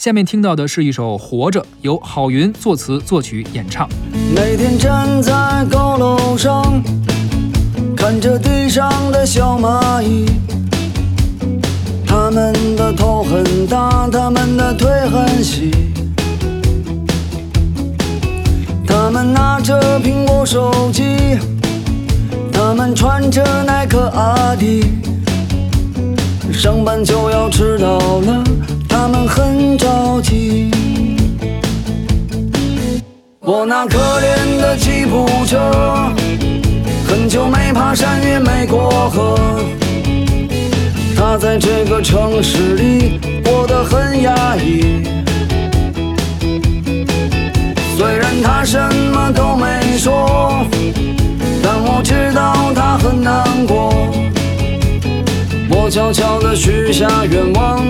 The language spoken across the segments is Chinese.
下面听到的是一首《活着》，由郝云作词、作曲、演唱。每天站在高楼上，看着地上的小蚂蚁，它们的头很大，它们的腿很细，它们拿着苹果手机，它们穿着耐克阿迪。上班就要迟到了，他们很着急。我那可怜的吉普车，很久没爬山也没过河。他在这个城市里过得很压抑。虽然他什么都没说，但我知道他很难过。我悄悄地许下愿望，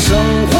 生活